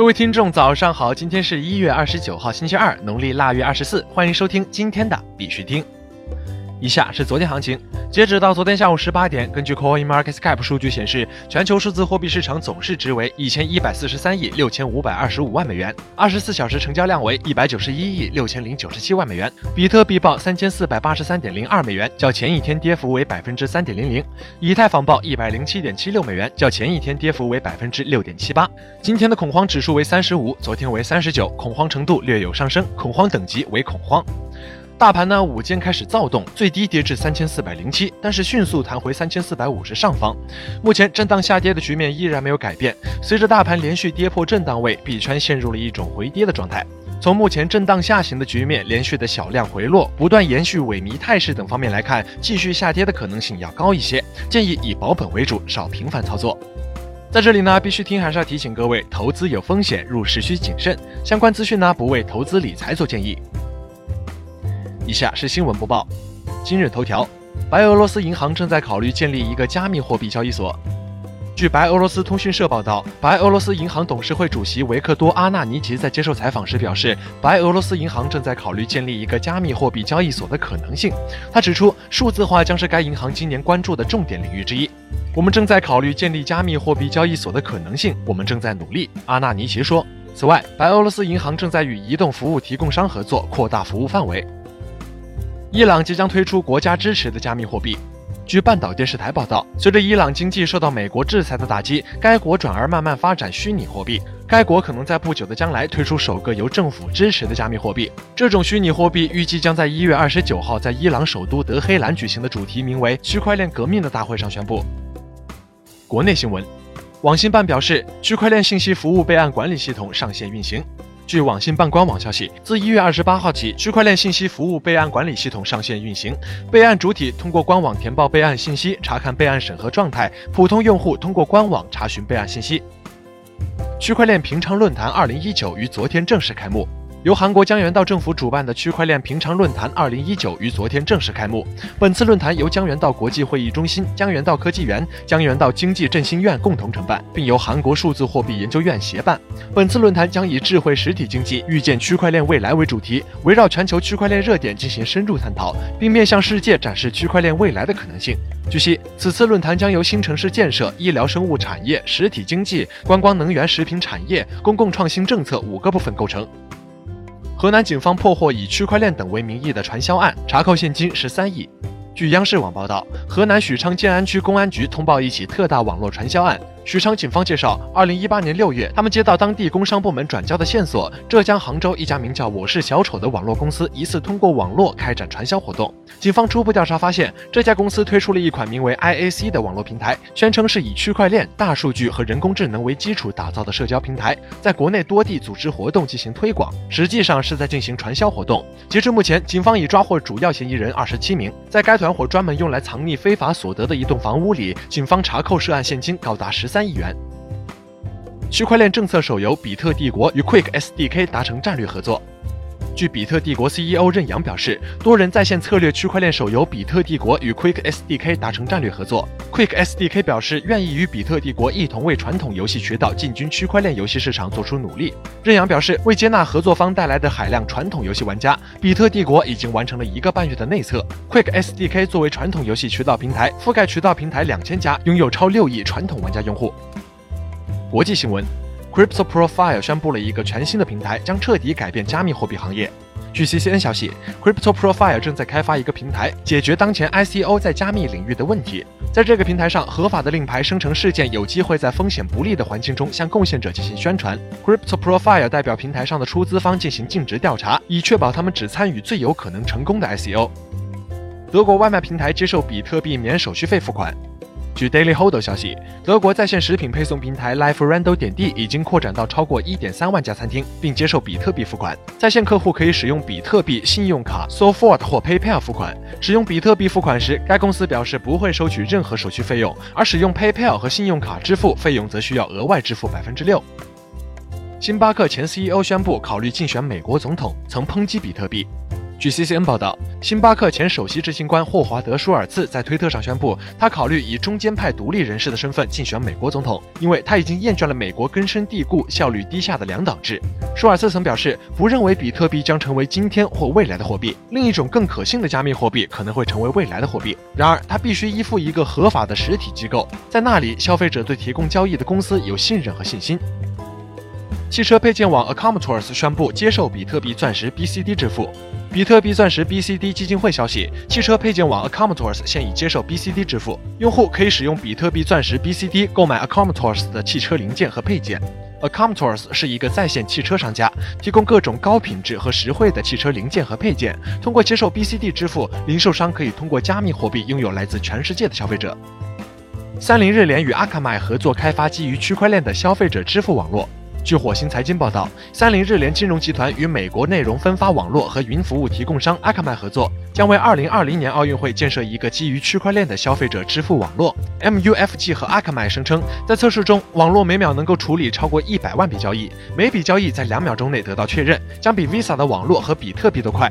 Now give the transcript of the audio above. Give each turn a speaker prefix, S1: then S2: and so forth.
S1: 各位听众，早上好！今天是一月二十九号，星期二，农历腊月二十四。欢迎收听今天的必须听。以下是昨天行情。截止到昨天下午十八点，根据 CoinMarketCap 数据显示，全球数字货币市场总市值为一千一百四十三亿六千五百二十五万美元，二十四小时成交量为一百九十一亿六千零九十七万美元。比特币报三千四百八十三点零二美元，较前一天跌幅为百分之三点零零。以太坊报一百零七点七六美元，较前一天跌幅为百分之六点七八。今天的恐慌指数为三十五，昨天为三十九，恐慌程度略有上升，恐慌等级为恐慌。大盘呢，午间开始躁动，最低跌至三千四百零七，但是迅速弹回三千四百五十上方。目前震荡下跌的局面依然没有改变。随着大盘连续跌破震荡位，币圈陷入了一种回跌的状态。从目前震荡下行的局面、连续的小量回落、不断延续萎靡态势等方面来看，继续下跌的可能性要高一些。建议以保本为主，少频繁操作。在这里呢，必须听还是要提醒各位，投资有风险，入市需谨慎。相关资讯呢，不为投资理财做建议。以下是新闻播报。今日头条：白俄罗斯银行正在考虑建立一个加密货币交易所。据白俄罗斯通讯社报道，白俄罗斯银行董事会主席维克多·阿纳尼奇在接受采访时表示，白俄罗斯银行正在考虑建立一个加密货币交易所的可能性。他指出，数字化将是该银行今年关注的重点领域之一。我们正在考虑建立加密货币交易所的可能性，我们正在努力。阿纳尼奇说。此外，白俄罗斯银行正在与移动服务提供商合作，扩大服务范围。伊朗即将推出国家支持的加密货币。据半岛电视台报道，随着伊朗经济受到美国制裁的打击，该国转而慢慢发展虚拟货币。该国可能在不久的将来推出首个由政府支持的加密货币。这种虚拟货币预计将在一月二十九号在伊朗首都德黑兰举行的主题名为“区块链革命”的大会上宣布。国内新闻，网信办表示，区块链信息服务备案管理系统上线运行。据网信办官网消息，自一月二十八号起，区块链信息服务备案管理系统上线运行。备案主体通过官网填报备案信息，查看备案审核状态；普通用户通过官网查询备案信息。区块链平昌论坛二零一九于昨天正式开幕。由韩国江原道政府主办的区块链平昌论坛二零一九于昨天正式开幕。本次论坛由江原道国际会议中心、江原道科技园、江原道经济振兴院共同承办，并由韩国数字货币研究院协办。本次论坛将以“智慧实体经济，预见区块链未来”为主题，围绕全球区块链热点进行深入探讨，并面向世界展示区块链未来的可能性。据悉，此次论坛将由新城市建设、医疗生物产业、实体经济、观光能源食品产业、公共创新政策五个部分构成。河南警方破获以区块链等为名义的传销案，查扣现金十三亿。据央视网报道，河南许昌建安区公安局通报一起特大网络传销案。许昌警方介绍，二零一八年六月，他们接到当地工商部门转交的线索，浙江杭州一家名叫“我是小丑”的网络公司疑似通过网络开展传销活动。警方初步调查发现，这家公司推出了一款名为 IAC 的网络平台，宣称是以区块链、大数据和人工智能为基础打造的社交平台，在国内多地组织活动进行推广，实际上是在进行传销活动。截至目前，警方已抓获主要嫌疑人二十七名。在该团伙专门用来藏匿非法所得的一栋房屋里，警方查扣涉案现金高达十。三亿元。区块链政策手游《比特帝国》与 Quick SDK 达成战略合作。据比特帝国 CEO 任阳表示，多人在线策略区块链手游《比特帝国》与 Quick SDK 达成战略合作。Quick SDK 表示愿意与比特帝国一同为传统游戏渠道进军区块链游戏市场做出努力。任阳表示，为接纳合作方带来的海量传统游戏玩家，比特帝国已经完成了一个半月的内测。Quick SDK 作为传统游戏渠道平台，覆盖渠道平台两千家，拥有超六亿传统玩家用户。国际新闻。Crypto Profile 宣布了一个全新的平台，将彻底改变加密货币行业。据 CCN 消息，Crypto Profile 正在开发一个平台，解决当前 ICO 在加密领域的问题。在这个平台上，合法的令牌生成事件有机会在风险不利的环境中向贡献者进行宣传。Crypto Profile 代表平台上的出资方进行尽职调查，以确保他们只参与最有可能成功的 ICO。德国外卖平台接受比特币免手续费付款。据 Daily Hold 消息，德国在线食品配送平台 LifeRando 点地已经扩展到超过1.3万家餐厅，并接受比特币付款。在线客户可以使用比特币、信用卡、SoFort 或 PayPal 付款。使用比特币付款时，该公司表示不会收取任何手续费用，而使用 PayPal 和信用卡支付费用则需要额外支付百分之六。星巴克前 CEO 宣布考虑竞选美国总统，曾抨击比特币。据 CCN 报道，星巴克前首席执行官霍华德·舒尔茨在推特上宣布，他考虑以中间派独立人士的身份竞选美国总统，因为他已经厌倦了美国根深蒂固、效率低下的两党制。舒尔茨曾表示，不认为比特币将成为今天或未来的货币，另一种更可信的加密货币可能会成为未来的货币。然而，他必须依附一个合法的实体机构，在那里，消费者对提供交易的公司有信任和信心。汽车配件网 a c o m m o t o r s 宣布接受比特币钻石 BCD 支付。比特币钻石 BCD 基金会消息，汽车配件网 a c o m m o t o r s 现已接受 BCD 支付，用户可以使用比特币钻石 BCD 购买 a c o m m o t o r s 的汽车零件和配件。a c o m m o t o r s 是一个在线汽车商家，提供各种高品质和实惠的汽车零件和配件。通过接受 BCD 支付，零售商可以通过加密货币拥有来自全世界的消费者。三菱日联与阿卡迈合作开发基于区块链的消费者支付网络。据火星财经报道，三菱日联金融集团与美国内容分发网络和云服务提供商阿克曼合作，将为2020年奥运会建设一个基于区块链的消费者支付网络。MUFG 和阿克曼声称，在测试中，网络每秒能够处理超过一百万笔交易，每笔交易在两秒钟内得到确认，将比 Visa 的网络和比特币都快。